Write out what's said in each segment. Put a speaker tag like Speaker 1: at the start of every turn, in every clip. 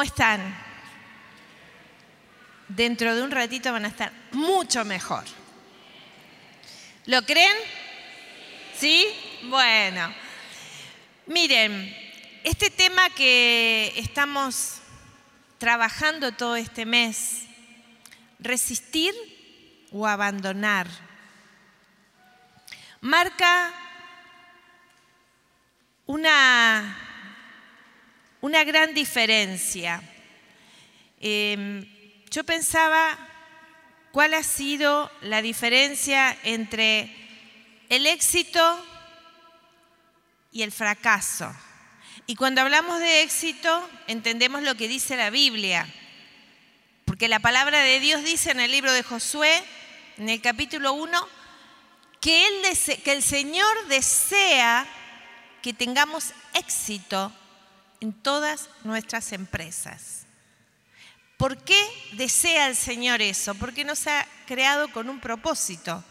Speaker 1: ¿Cómo están? Dentro de un ratito van a estar mucho mejor. ¿Lo creen? ¿Sí? Bueno. Miren, este tema que estamos trabajando todo este mes, resistir o abandonar, marca una, una gran diferencia. Em, yo pensaba cuál ha sido la diferencia entre el éxito y el fracaso. Y cuando hablamos de éxito, entendemos lo que dice la Biblia. Porque la palabra de Dios dice en el libro de Josué, en el capítulo 1, que, que el Señor desea que tengamos éxito en todas nuestras empresas. ¿Por qué desea el Señor eso? Porque nos ha creado con un propósito.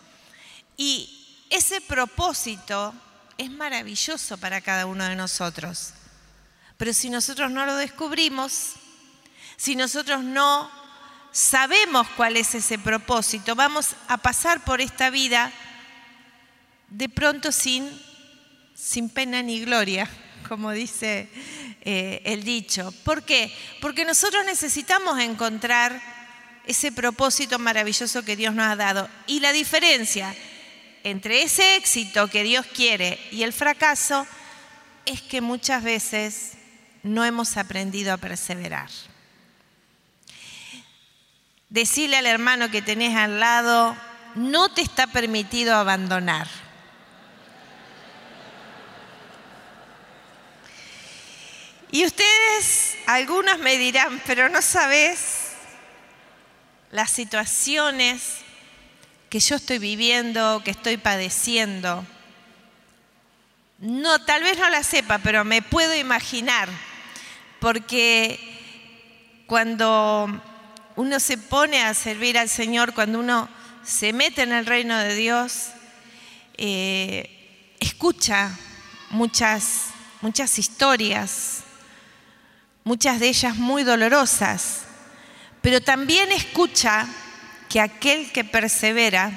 Speaker 1: Y ese propósito es maravilloso para cada uno de nosotros. Pero si nosotros no lo descubrimos, si nosotros no sabemos cuál es ese propósito, vamos a pasar por esta vida de pronto sin, sin pena ni gloria, como dice eh, el dicho. ¿Por qué? Porque nosotros necesitamos encontrar ese propósito maravilloso que Dios nos ha dado. Y la diferencia entre ese éxito que Dios quiere y el fracaso es que muchas veces no hemos aprendido a perseverar. Decirle al hermano que tenés al lado, no te está permitido abandonar. Y ustedes, algunos me dirán, pero no sabes las situaciones que yo estoy viviendo, que estoy padeciendo. No, tal vez no la sepa, pero me puedo imaginar porque cuando uno se pone a servir al Señor, cuando uno se mete en el reino de Dios, eh, escucha muchas, muchas historias, muchas de ellas muy dolorosas, pero también escucha que aquel que persevera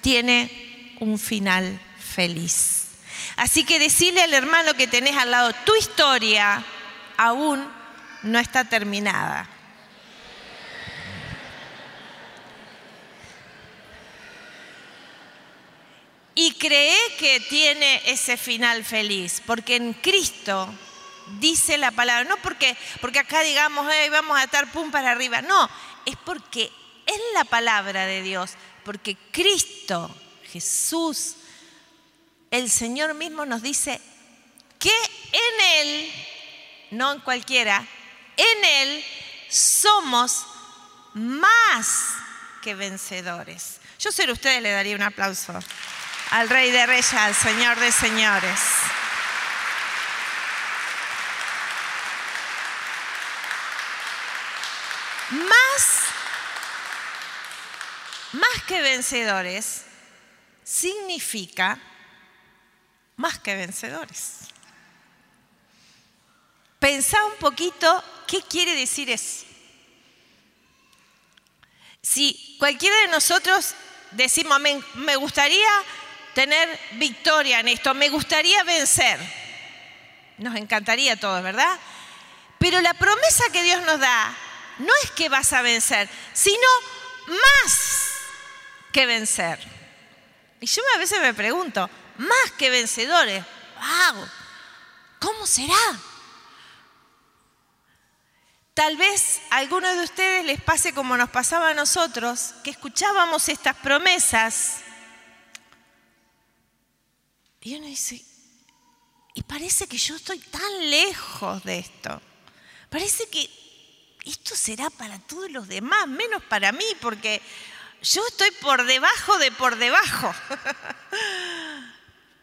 Speaker 1: tiene un final feliz. Así que decirle al hermano que tenés al lado, tu historia aún no está terminada. Y cree que tiene ese final feliz, porque en Cristo dice la palabra, no porque, porque acá digamos, vamos a estar pum para arriba, no, es porque es la palabra de Dios, porque Cristo, Jesús, el Señor mismo nos dice que en Él no en cualquiera, en Él somos más que vencedores. Yo ser ustedes le daría un aplauso al Rey de Reyes, al Señor de Señores. Más, más que vencedores significa más que vencedores. Pensá un poquito qué quiere decir eso. Si cualquiera de nosotros decimos, me, gustaría tener victoria en esto, me gustaría vencer, nos encantaría a todos, ¿verdad? Pero la promesa que Dios nos da no es que vas a vencer, sino más que vencer. Y yo a veces me pregunto, más que vencedores, wow, ¿cómo será? Tal vez a algunos de ustedes les pase como nos pasaba a nosotros, que escuchábamos estas promesas y uno dice, y parece que yo estoy tan lejos de esto. Parece que esto será para todos los demás, menos para mí, porque yo estoy por debajo de por debajo.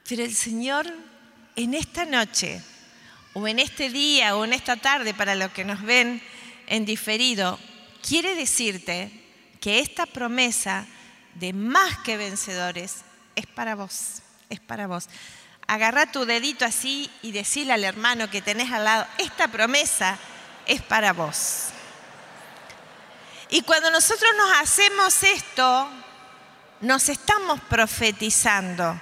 Speaker 1: Pero el Señor en esta noche o en este día o en esta tarde para los que nos ven en diferido, quiere decirte que esta promesa de más que vencedores es para vos, es para vos. Agarra tu dedito así y decile al hermano que tenés al lado, esta promesa es para vos. Y cuando nosotros nos hacemos esto, nos estamos profetizando,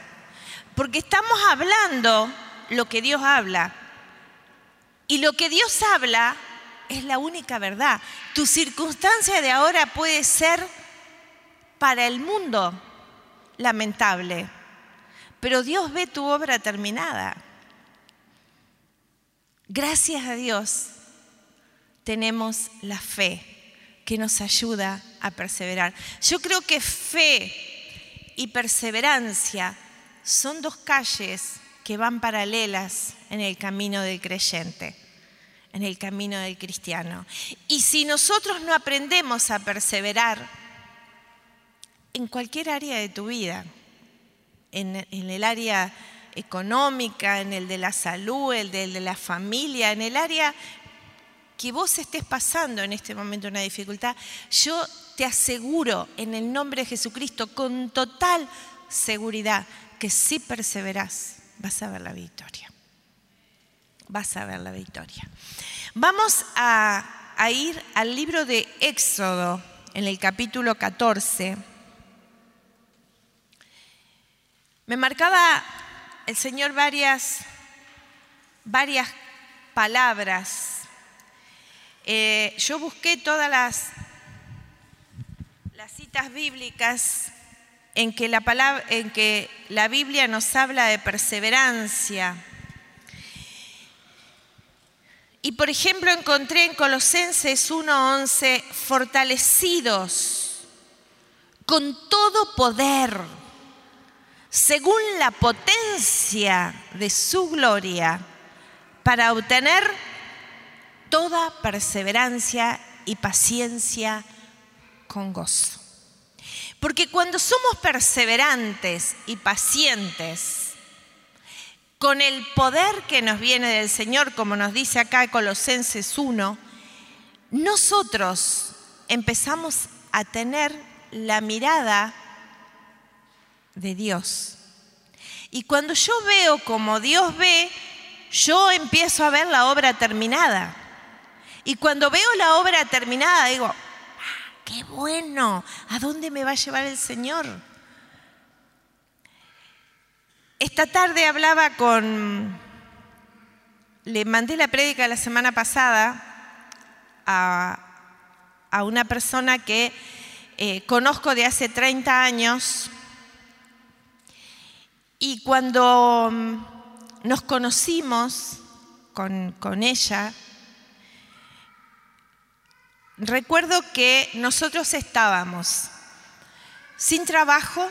Speaker 1: porque estamos hablando lo que Dios habla. Y lo que Dios habla es la única verdad. Tu circunstancia de ahora puede ser para el mundo lamentable, pero Dios ve tu obra terminada. Gracias a Dios tenemos la fe que nos ayuda a perseverar. Yo creo que fe y perseverancia son dos calles que van paralelas en el camino del creyente, en el camino del cristiano. Y si nosotros no aprendemos a perseverar en cualquier área de tu vida, en, el área económica, en el de la salud, el de la familia, en el área que vos estés pasando en este momento una dificultad, yo te aseguro en el nombre de Jesucristo con total seguridad que si perseverás, vas a ver la victoria. Vas a ver la victoria. Vamos a, a ir al libro de Éxodo, en el capítulo 14. Me marcaba el Señor varias, varias palabras eh, yo busqué todas las, las citas bíblicas en que, la palabra, en que la Biblia nos habla de perseverancia. Y por ejemplo encontré en Colosenses 1:11, fortalecidos con todo poder, según la potencia de su gloria, para obtener toda perseverancia y paciencia con gozo. Porque cuando somos perseverantes y pacientes, con el poder que nos viene del Señor, como nos dice acá Colosenses 1, nosotros empezamos a tener la mirada de Dios. Y cuando yo veo como Dios ve, yo empiezo a ver la obra terminada. Y cuando veo la obra terminada, digo, ah, qué bueno, ¿a dónde me va a llevar el Señor? Esta tarde hablaba con, le mandé la prédica la semana pasada a, una persona que eh, conozco de hace 30 años y cuando mm, nos conocimos con, con ella, recuerdo que nosotros estábamos sin trabajo,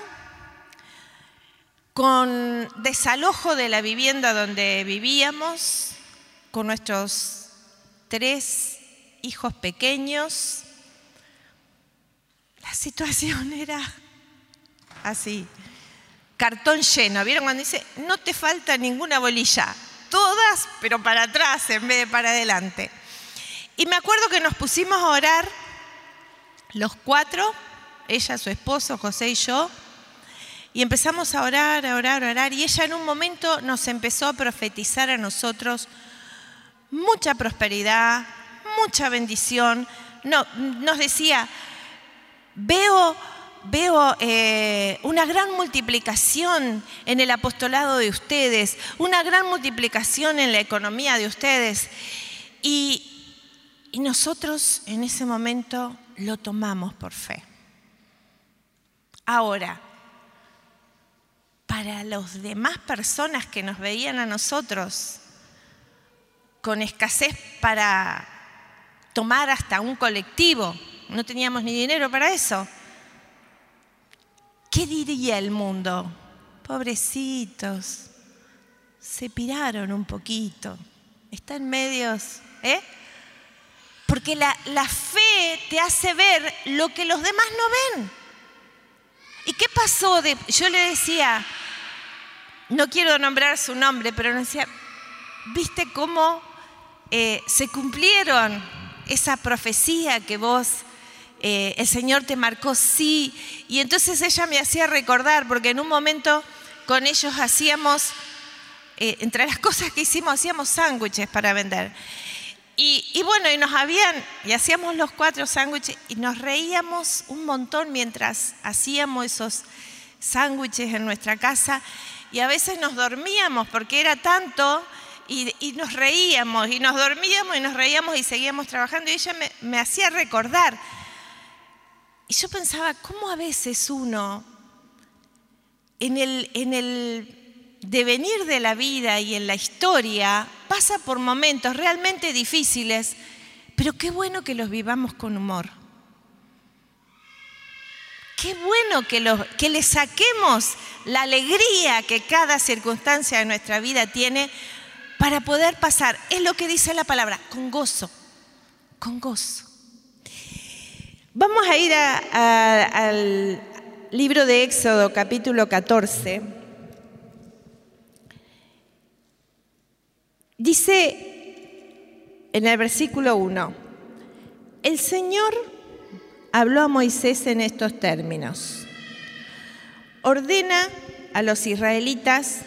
Speaker 1: con desalojo de la vivienda donde vivíamos, con nuestros tres hijos pequeños. La situación era así, cartón lleno. ¿Vieron cuando dice, no te falta ninguna bolilla? Todas, pero para atrás en vez de para adelante. Y me acuerdo que nos pusimos a orar los cuatro, ella, su esposo, José y yo, y empezamos a orar, a orar, a orar, y ella en un momento nos empezó a profetizar a nosotros mucha prosperidad, mucha bendición. No, nos decía, veo, veo eh, una gran multiplicación en el apostolado de ustedes, una gran multiplicación en la economía de ustedes. Y, y nosotros en ese momento lo tomamos por fe. Ahora, para las demás personas que nos veían a nosotros con escasez para tomar hasta un colectivo, no teníamos ni dinero para eso, ¿qué diría el mundo? Pobrecitos, se piraron un poquito, están medios, ¿eh? Porque la, fe te hace ver lo que los demás no ven. ¿Y qué pasó? De, yo le decía, no quiero nombrar su nombre, pero le decía, ¿viste cómo eh, se cumplieron esa profecía que vos, eh, el Señor te marcó? Sí. Y entonces ella me hacía recordar, porque en un momento con ellos hacíamos, eh, entre las cosas que hicimos, hacíamos sándwiches para vender. Y, bueno, y nos habían, y hacíamos los cuatro sándwiches y nos reíamos un montón mientras hacíamos esos sándwiches en nuestra casa y a veces nos dormíamos porque era tanto y, nos reíamos y nos dormíamos y nos reíamos y seguíamos trabajando y ella me, me hacía recordar. Y yo pensaba, ¿cómo a veces uno en el, en el devenir de la vida y en la historia pasa por momentos realmente difíciles, pero qué bueno que los vivamos con humor. Qué bueno que, que le saquemos la alegría que cada circunstancia de nuestra vida tiene para poder pasar. Es lo que dice la palabra, con gozo, con gozo. Vamos a ir al libro de Éxodo capítulo 14. Dice en el versículo 1, el Señor habló a Moisés en estos términos. Ordena a los israelitas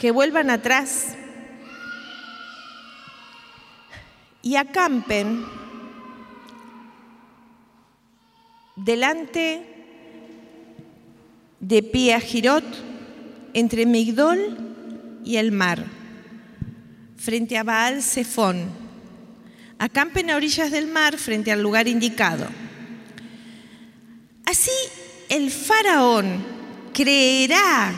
Speaker 1: que vuelvan atrás y acampen delante de Piahirot entre Migdol y el mar frente a Baal Zephón. Acampen a orillas del mar frente al lugar indicado. Así el faraón creerá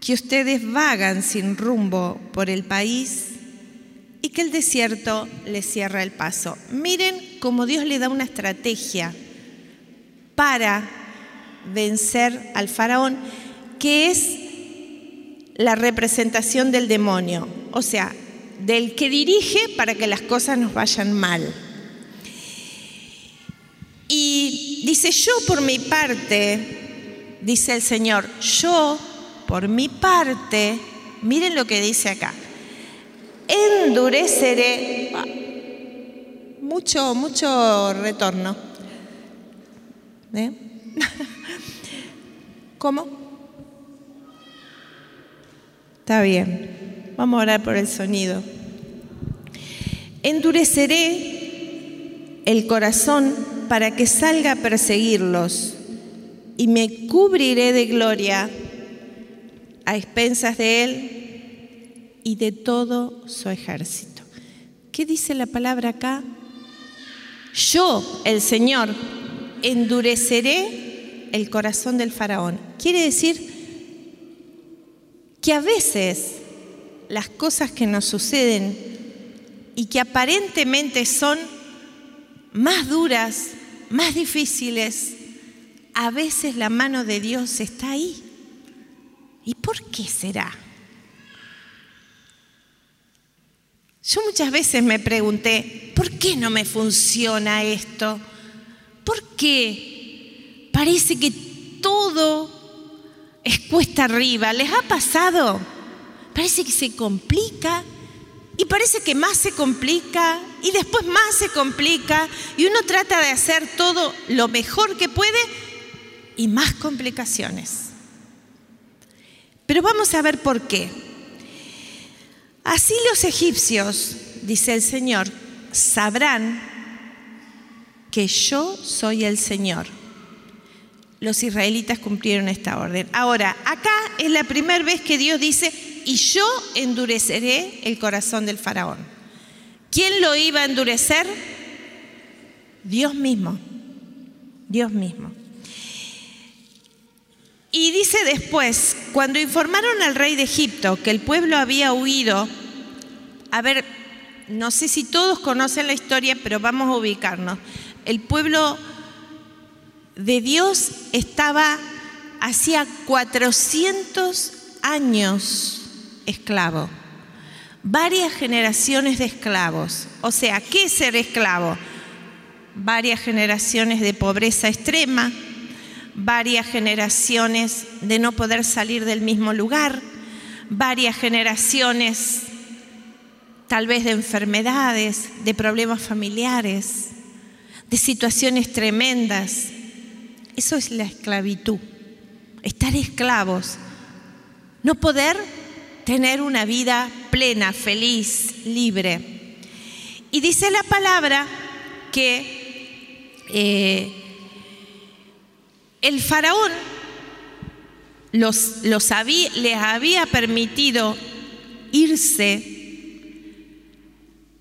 Speaker 1: que ustedes vagan sin rumbo por el país y que el desierto les cierra el paso. Miren cómo Dios le da una estrategia para vencer al faraón, que es la representación del demonio, o sea, del que dirige para que las cosas nos vayan mal. Y dice, yo por mi parte, dice el Señor, yo por mi parte, miren lo que dice acá, endureceré, ah, mucho, mucho retorno. ¿Eh? ¿Cómo? Está bien. Vamos a orar por el sonido. Endureceré el corazón para que salga a perseguirlos y me cubriré de gloria a expensas de él y de todo su ejército. ¿Qué dice la palabra acá? Yo, el Señor, endureceré el corazón del faraón. Quiere decir que a veces las cosas que nos suceden y que aparentemente son más duras, más difíciles, a veces la mano de Dios está ahí. ¿Y por qué será? Yo muchas veces me pregunté, ¿por qué no me funciona esto? ¿Por qué parece que todo es cuesta arriba. ¿Les ha pasado? Parece que se complica y parece que más se complica y después más se complica y uno trata de hacer todo lo mejor que puede y más complicaciones. Pero vamos a ver por qué. Así los egipcios, dice el Señor, sabrán que yo soy el Señor los israelitas cumplieron esta orden. Ahora, acá es la primera vez que Dios dice, y yo endureceré el corazón del faraón. ¿Quién lo iba a endurecer? Dios mismo. Dios mismo. Y dice después, cuando informaron al rey de Egipto que el pueblo había huido, a ver, no sé si todos conocen la historia, pero vamos a ubicarnos. El pueblo de Dios estaba hacía 400 años esclavo, varias generaciones de esclavos. O sea, ¿qué ser esclavo? Varias generaciones de pobreza extrema, varias generaciones de no poder salir del mismo lugar, varias generaciones tal vez de enfermedades, de problemas familiares, de situaciones tremendas. Eso es la esclavitud, estar esclavos, no poder tener una vida plena, feliz, libre. Y dice la palabra que eh, el faraón los, los les había permitido irse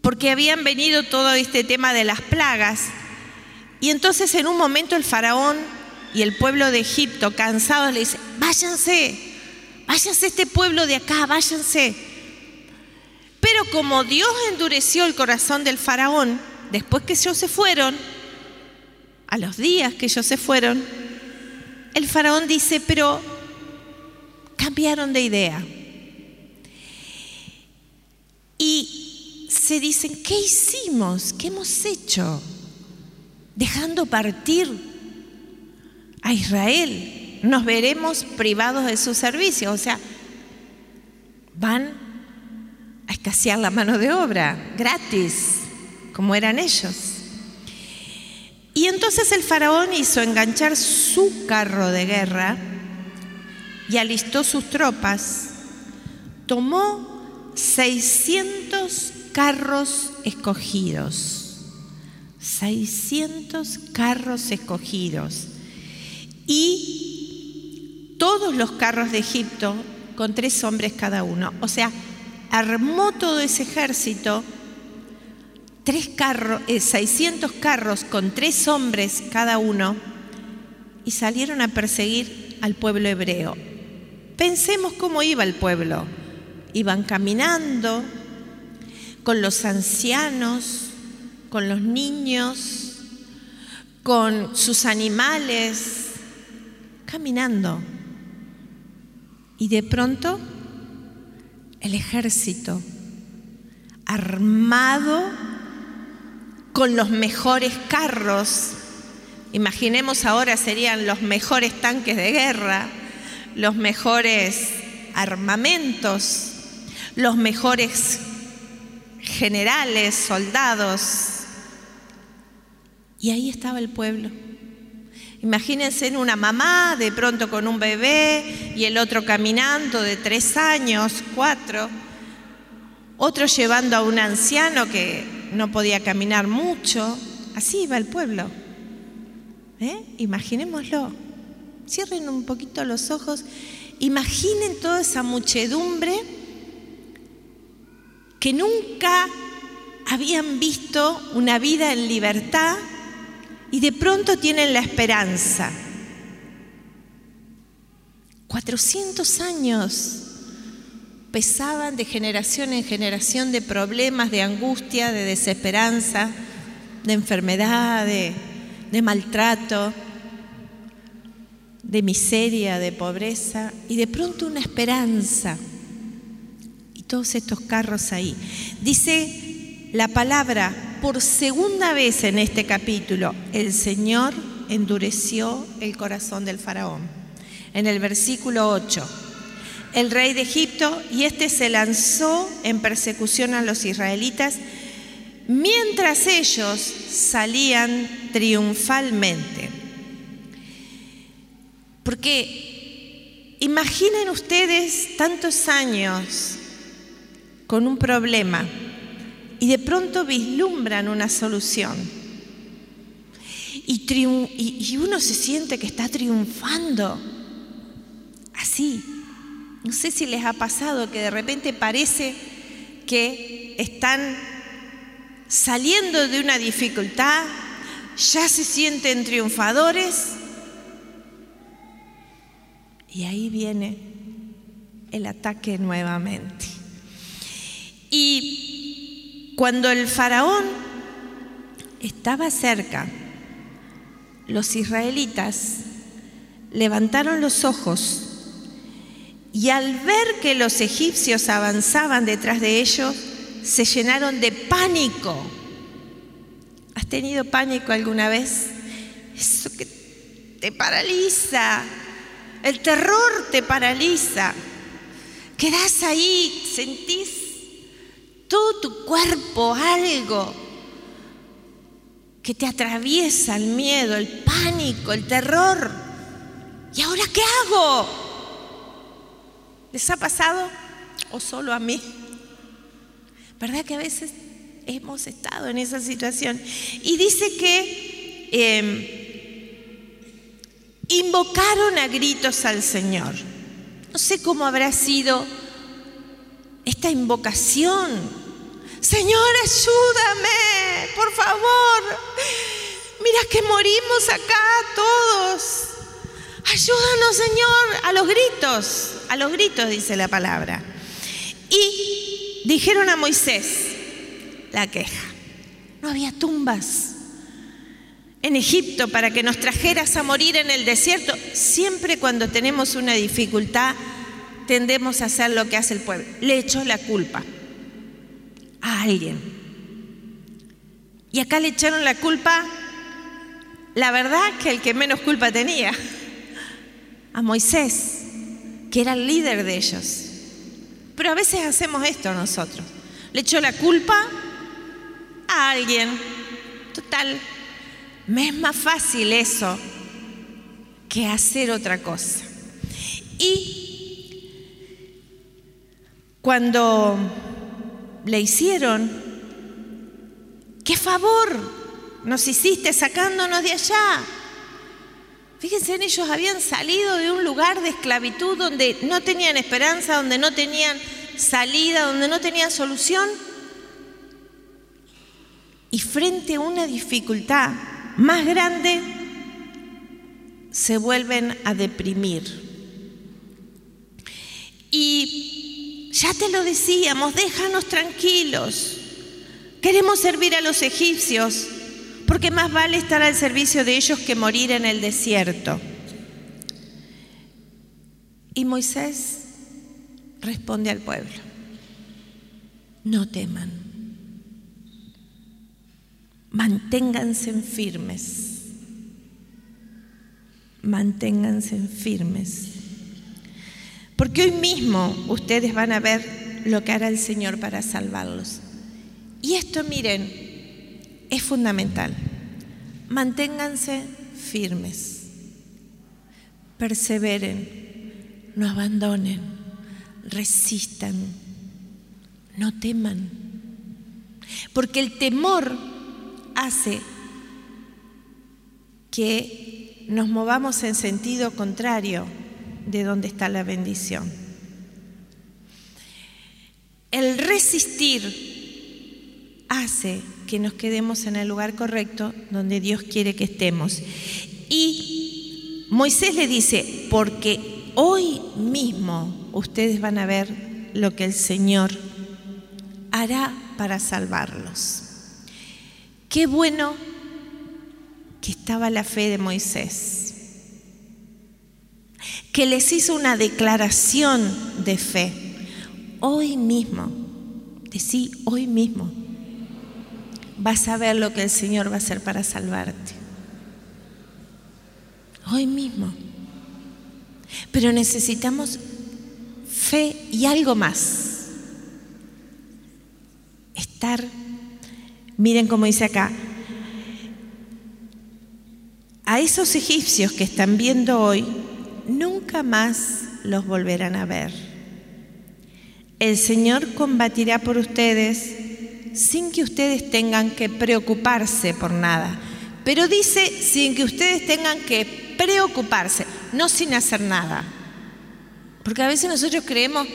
Speaker 1: porque habían venido todo este tema de las plagas. Y entonces en un momento el faraón y el pueblo de Egipto, cansados, le dice, váyanse, váyanse este pueblo de acá, váyanse. Pero como Dios endureció el corazón del faraón, después que ellos se fueron, a los días que ellos se fueron, el faraón dice, pero cambiaron de idea. Y se dicen, ¿qué hicimos? ¿Qué hemos hecho? Dejando partir a Israel. Nos veremos privados de su servicio. O sea, van a escasear la mano de obra, gratis, como eran ellos. Y entonces el faraón hizo enganchar su carro de guerra y alistó sus tropas. Tomó 600 carros escogidos. 600 carros escogidos. Y todos los carros de Egipto con tres hombres cada uno. O sea, armó todo ese ejército, tres carros, 600 eh, carros con tres hombres cada uno, y salieron a perseguir al pueblo hebreo. Pensemos cómo iba el pueblo. Iban caminando con los ancianos, con los niños, con sus animales, caminando. Y de pronto el ejército armado con los mejores carros. Imaginemos ahora serían los mejores tanques de guerra, los mejores armamentos, los mejores generales, soldados. Y ahí estaba el pueblo. Imagínense en una mamá de pronto con un bebé y el otro caminando de tres años, cuatro, otro llevando a un anciano que no podía caminar mucho. Así iba el pueblo. ¿Eh? Imaginémoslo. Cierren un poquito los ojos. Imaginen toda esa muchedumbre que nunca habían visto una vida en libertad y de pronto tienen la esperanza. 400 años pesaban de generación en generación de problemas, de angustia, de desesperanza, de enfermedad, de, de maltrato, de miseria, de pobreza, y de pronto una esperanza. Y todos estos carros ahí. Dice la palabra por segunda vez en este capítulo, el Señor endureció el corazón del faraón. En el versículo 8, el rey de Egipto, y éste se lanzó en persecución a los israelitas, mientras ellos salían triunfalmente. Porque imaginen ustedes tantos años con un problema y de pronto vislumbran una solución. Y, uno se siente que está triunfando. Así. No sé si les ha pasado que de repente parece que están saliendo de una dificultad, ya se sienten triunfadores. Y ahí viene el ataque nuevamente. Y cuando el faraón estaba cerca, los israelitas levantaron los ojos y al ver que los egipcios avanzaban detrás de ellos, se llenaron de pánico. ¿Has tenido pánico alguna vez? Eso que te paraliza, el terror te paraliza. Quedás ahí, sentís todo tu cuerpo algo que te atraviesa el miedo, el pánico, el terror. ¿Y ahora qué hago? ¿Les ha pasado? ¿O solo a mí? ¿Verdad que a veces hemos estado en esa situación. Y dice que em, invocaron a gritos al Señor. No sé cómo habrá sido esta invocación. Señor, ayúdame, por favor. Mira que morimos acá todos. Ayúdanos, Señor, a los gritos, a los gritos dice la palabra. Y dijeron a Moisés la queja. No había tumbas en Egipto para que nos trajeras a morir en el desierto. Siempre cuando tenemos una dificultad tendemos a hacer lo que hace el pueblo. Le echó la culpa a alguien. Y acá le echaron la culpa, la verdad que el que menos culpa tenía, a Moisés, que era el líder de ellos. Pero a veces hacemos esto nosotros. Le echó la culpa a alguien. Total, me es más fácil eso que hacer otra cosa. Y cuando le hicieron, ¿qué favor nos hiciste sacándonos de allá? Fíjense, ellos habían salido de un lugar de esclavitud donde no tenían esperanza, donde no tenían salida, donde no tenían solución. Y frente a una dificultad más grande, se vuelven a deprimir. Y ya te lo decíamos, déjanos tranquilos. Queremos servir a los egipcios, porque más vale estar al servicio de ellos que morir en el desierto. Y Moisés responde al pueblo, no teman, manténganse firmes, manténganse firmes porque hoy mismo ustedes van a ver lo que hará el Señor para salvarlos. Y esto, miren, es fundamental. Manténganse firmes, perseveren, no abandonen, resistan, no teman. Porque el temor hace que nos movamos en sentido contrario de dónde está la bendición. El resistir hace que nos quedemos en el lugar correcto donde Dios quiere que estemos. Y Moisés le dice, porque hoy mismo ustedes van a ver lo que el Señor hará para salvarlos. Qué bueno que estaba la fe de Moisés que les hizo una declaración de fe. Hoy mismo, decí hoy mismo, vas a ver lo que el Señor va a hacer para salvarte. Hoy mismo. Pero necesitamos fe y algo más. Estar, miren cómo dice acá, a esos egipcios que están viendo hoy, nunca más los volverán a ver. El Señor combatirá por ustedes sin que ustedes tengan que preocuparse por nada. Pero dice sin que ustedes tengan que preocuparse, no sin hacer nada. Porque a veces nosotros creemos,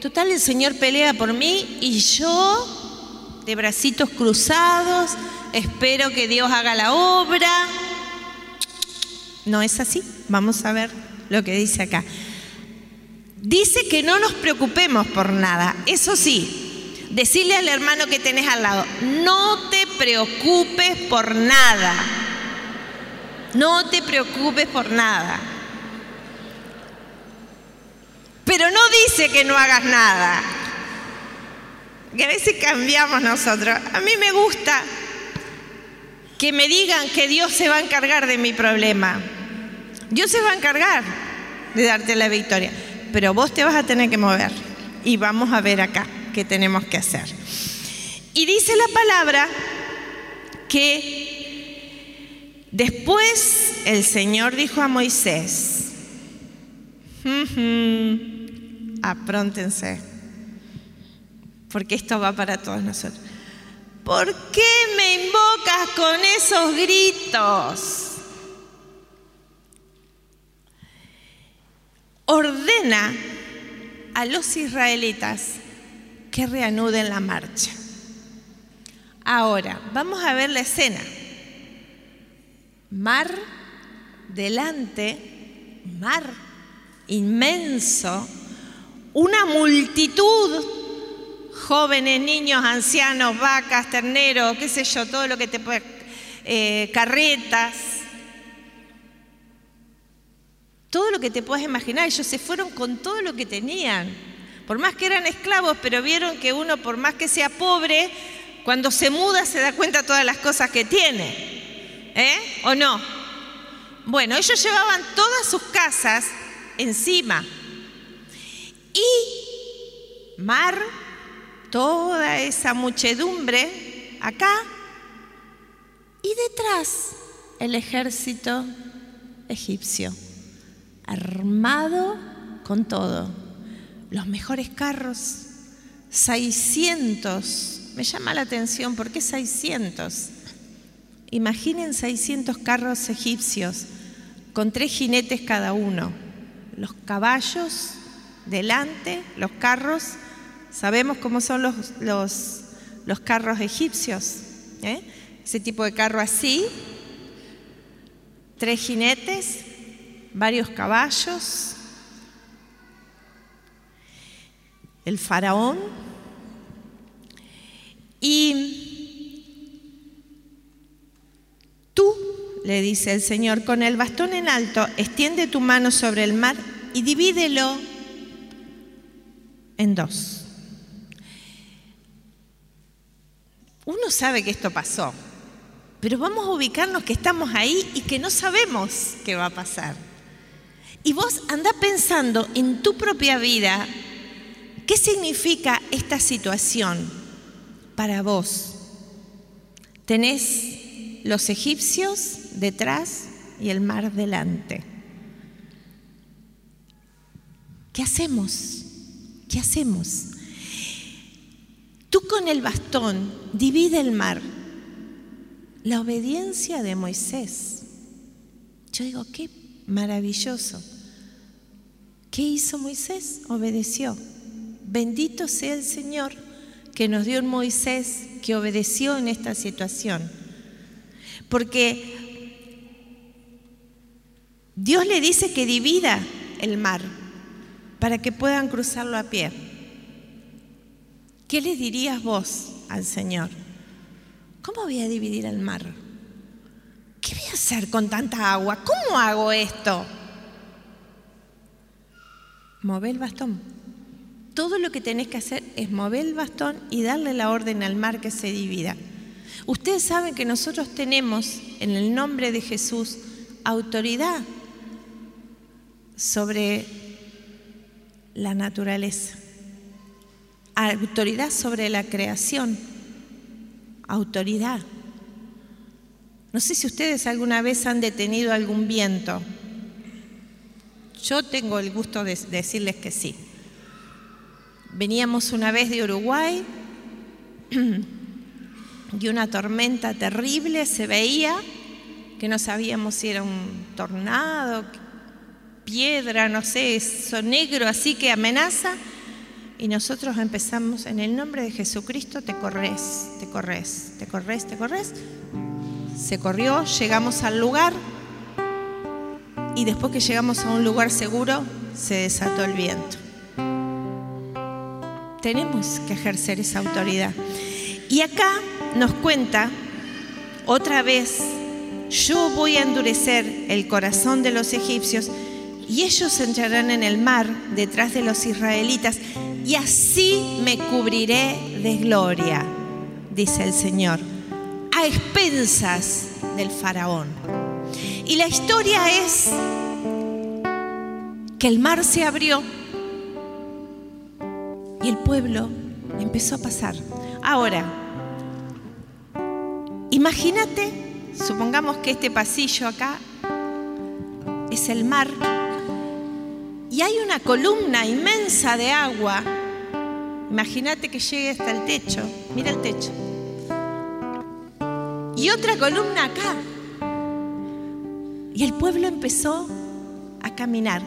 Speaker 1: total, el Señor pelea por mí y yo, de bracitos cruzados, espero que Dios haga la obra. No es así. Vamos a ver lo que dice acá. Dice que no nos preocupemos por nada. Eso sí, decirle al hermano que tenés al lado, no te preocupes por nada. No te preocupes por nada. Pero no dice que no hagas nada. Que a veces cambiamos nosotros. A mí me gusta que me digan que Dios se va a encargar de mi problema. Dios se va a encargar de darte la victoria, pero vos te vas a tener que mover y vamos a ver acá qué tenemos que hacer. Y dice la palabra que después el Señor dijo a Moisés, apróntense, porque esto va para todos nosotros. ¿Por qué me invocas con esos gritos? Ordena a los israelitas que reanuden la marcha. Ahora, vamos a ver la escena. Mar delante, mar inmenso, una multitud, jóvenes, niños, ancianos, vacas, terneros, qué sé yo, todo lo que te puede, eh, carretas, todo lo que te puedas imaginar. Ellos se fueron con todo lo que tenían. Por más que eran esclavos, pero vieron que uno, por más que sea pobre, cuando se muda se da cuenta de todas las cosas que tiene. ¿Eh? ¿O no? Bueno, ellos llevaban todas sus casas encima. Y mar, toda esa muchedumbre acá. Y detrás el ejército egipcio, armado con todo. Los mejores carros, 600. Me llama la atención, ¿por qué 600? Imaginen 600 carros egipcios con tres jinetes cada uno. Los caballos delante, los carros, sabemos cómo son los, los, carros egipcios. ¿eh? Ese tipo de carro así, tres jinetes, varios caballos, el faraón y Tú, le dice el Señor, con el bastón en alto, extiende tu mano sobre el mar y divídelo en dos. Uno sabe que esto pasó, pero vamos a ubicarnos que estamos ahí y que no sabemos qué va a pasar. Y vos anda pensando en tu propia vida, ¿qué significa esta situación para vos? ¿Tenés los egipcios detrás y el mar delante. ¿Qué hacemos? ¿Qué hacemos? Tú con el bastón divide el mar. La obediencia de Moisés. Yo digo, qué maravilloso. ¿Qué hizo Moisés? Obedeció. Bendito sea el Señor que nos dio un Moisés que obedeció en esta situación porque Dios le dice que divida el mar para que puedan cruzarlo a pie. ¿Qué le dirías vos al Señor? ¿Cómo voy a dividir el mar? ¿Qué voy a hacer con tanta agua? ¿Cómo hago esto? Mover el bastón. Todo lo que tenés que hacer es mover el bastón y darle la orden al mar que se divida. Ustedes saben que nosotros tenemos en el nombre de Jesús autoridad sobre la naturaleza, autoridad sobre la creación, autoridad. No sé si ustedes alguna vez han detenido algún viento. Yo tengo el gusto de decirles que sí. Veníamos una vez de Uruguay y una tormenta terrible se veía, que no sabíamos si era un tornado, piedra, no sé, eso negro así que amenaza. Y nosotros empezamos en el nombre de Jesucristo, te corres, te corres, te corres, te corres. Se corrió, llegamos al lugar y después que llegamos a un lugar seguro, se desató el viento. Tenemos que ejercer esa autoridad. Y acá nos cuenta otra vez, yo voy a endurecer el corazón de los egipcios y ellos entrarán en el mar detrás de los israelitas y así me cubriré de gloria, dice el Señor, a expensas del faraón. Y la historia es que el mar se abrió y el pueblo empezó a pasar. Ahora, Imagínate, supongamos que este pasillo acá es el mar y hay una columna inmensa de agua. Imagínate que llegue hasta el techo. Mira el techo. y otra columna acá. Y el pueblo empezó a caminar.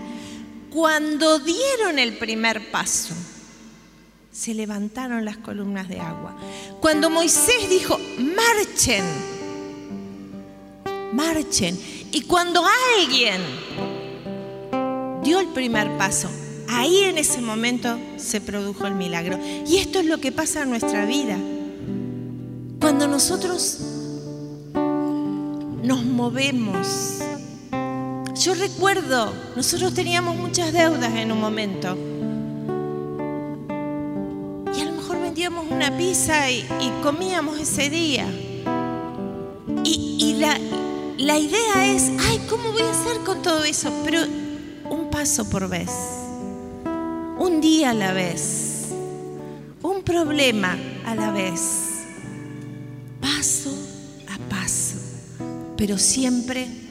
Speaker 1: Cuando dieron el primer paso, se levantaron las columnas de agua. Cuando Moisés dijo, marchen, marchen. Y cuando alguien dio el primer paso, ahí en ese momento se produjo el milagro. Y esto es lo que pasa en nuestra vida. Cuando nosotros nos movemos. Yo recuerdo, nosotros teníamos muchas deudas en un momento. Y a lo mejor vendíamos una pizza y, comíamos ese día. Y, la, la idea es, ay, ¿cómo voy a hacer con todo eso? Pero un paso por vez, un día a la vez, un problema a la vez, paso a paso, pero siempre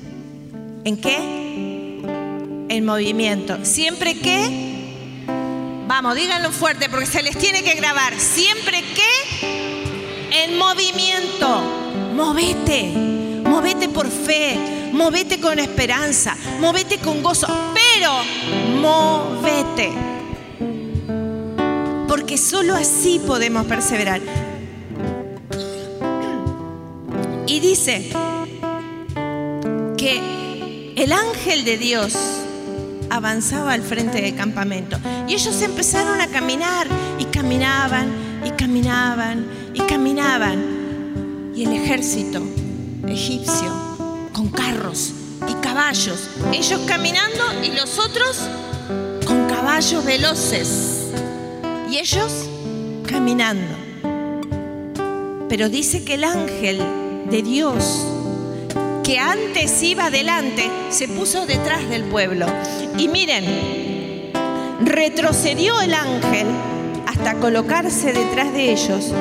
Speaker 1: en qué? En movimiento. ¿Siempre qué? Vamos, díganlo fuerte porque se les tiene que grabar. ¿Siempre qué? En movimiento. Movete. Movete por fe. Movete con esperanza. Movete con gozo. Pero movete. Porque solo así podemos perseverar. Y dice que el ángel de Dios avanzaba al frente del campamento. Y ellos empezaron a caminar y caminaban y caminaban y caminaban. Y el ejército egipcio con carros y caballos, ellos caminando y los otros con caballos veloces. Y ellos caminando. Pero dice que el ángel de Dios que antes iba adelante se puso detrás del pueblo. Y miren, retrocedió el ángel hasta colocarse detrás de ellos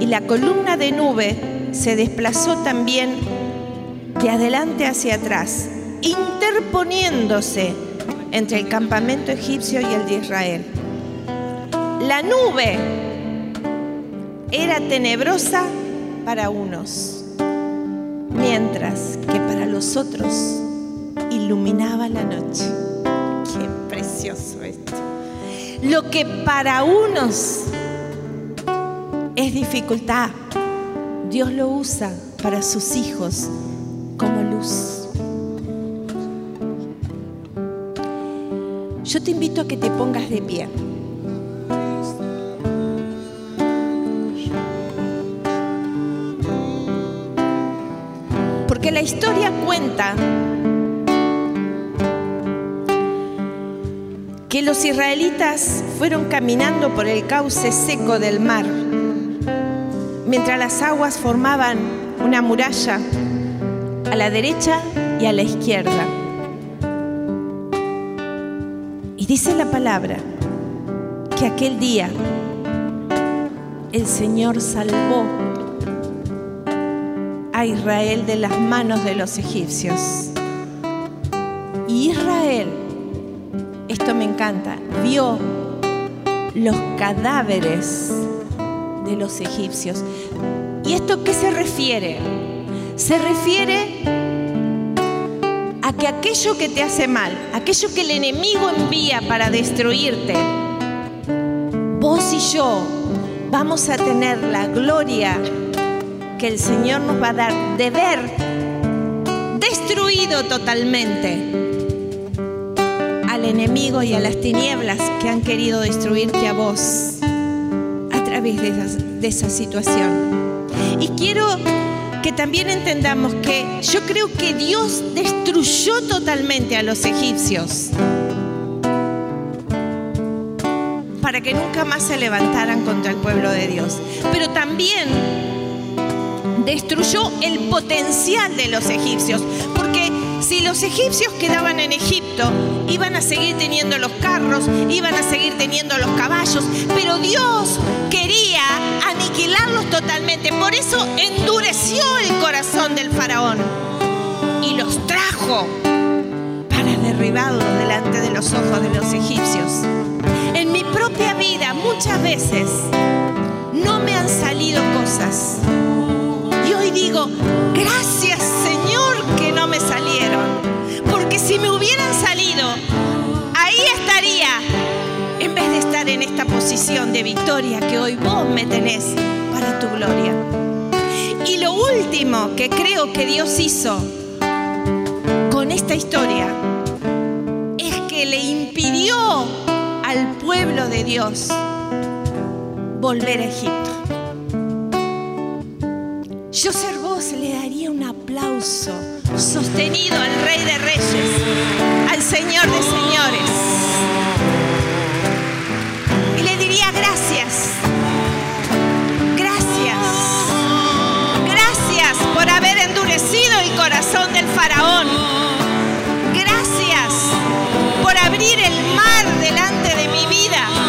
Speaker 1: y la columna de nube se desplazó también de adelante hacia atrás, interponiéndose entre el campamento egipcio y el de Israel. La nube era tenebrosa para unos, mientras que para los otros iluminaba la noche. Qué precioso esto. Lo que para unos es dificultad, Dios lo usa para sus hijos como luz. Yo te invito a que te pongas de pie. La historia cuenta que los israelitas fueron caminando por el cauce seco del mar, mientras las aguas formaban una muralla a la derecha y a la izquierda. Y dice la palabra que aquel día el Señor salvó Israel de las manos de los egipcios. Y Israel, esto me encanta, vio los cadáveres de los egipcios. ¿Y esto qué se refiere? Se refiere a que aquello que te hace mal, aquello que el enemigo envía para destruirte, vos y yo vamos a tener la gloria que el Señor nos va a dar de ver destruido totalmente al enemigo y a las tinieblas que han querido destruirte a vos a través de de esa situación. Y quiero que también entendamos que yo creo que Dios destruyó totalmente a los egipcios para que nunca más se levantaran contra el pueblo de Dios. Pero también destruyó el potencial de los egipcios, porque si los egipcios quedaban en Egipto, iban a seguir teniendo los carros, iban a seguir teniendo los caballos, pero Dios quería aniquilarlos totalmente. Por eso endureció el corazón del faraón y los trajo para derribarlos delante de los ojos de los egipcios. En mi propia vida muchas veces no me han salido cosas gracias Señor que no me salieron. Porque si me hubieran salido, ahí estaría. En vez de estar en esta posición de victoria que hoy vos me tenés para tu gloria. Y lo último que creo que Dios hizo con esta historia es que le impidió al pueblo de Dios volver a Egipto. Yo sé sostenido al Rey de Reyes, al Señor de Señores. Y le diría gracias, gracias, gracias por haber endurecido el corazón del faraón. Gracias por abrir el mar delante de mi vida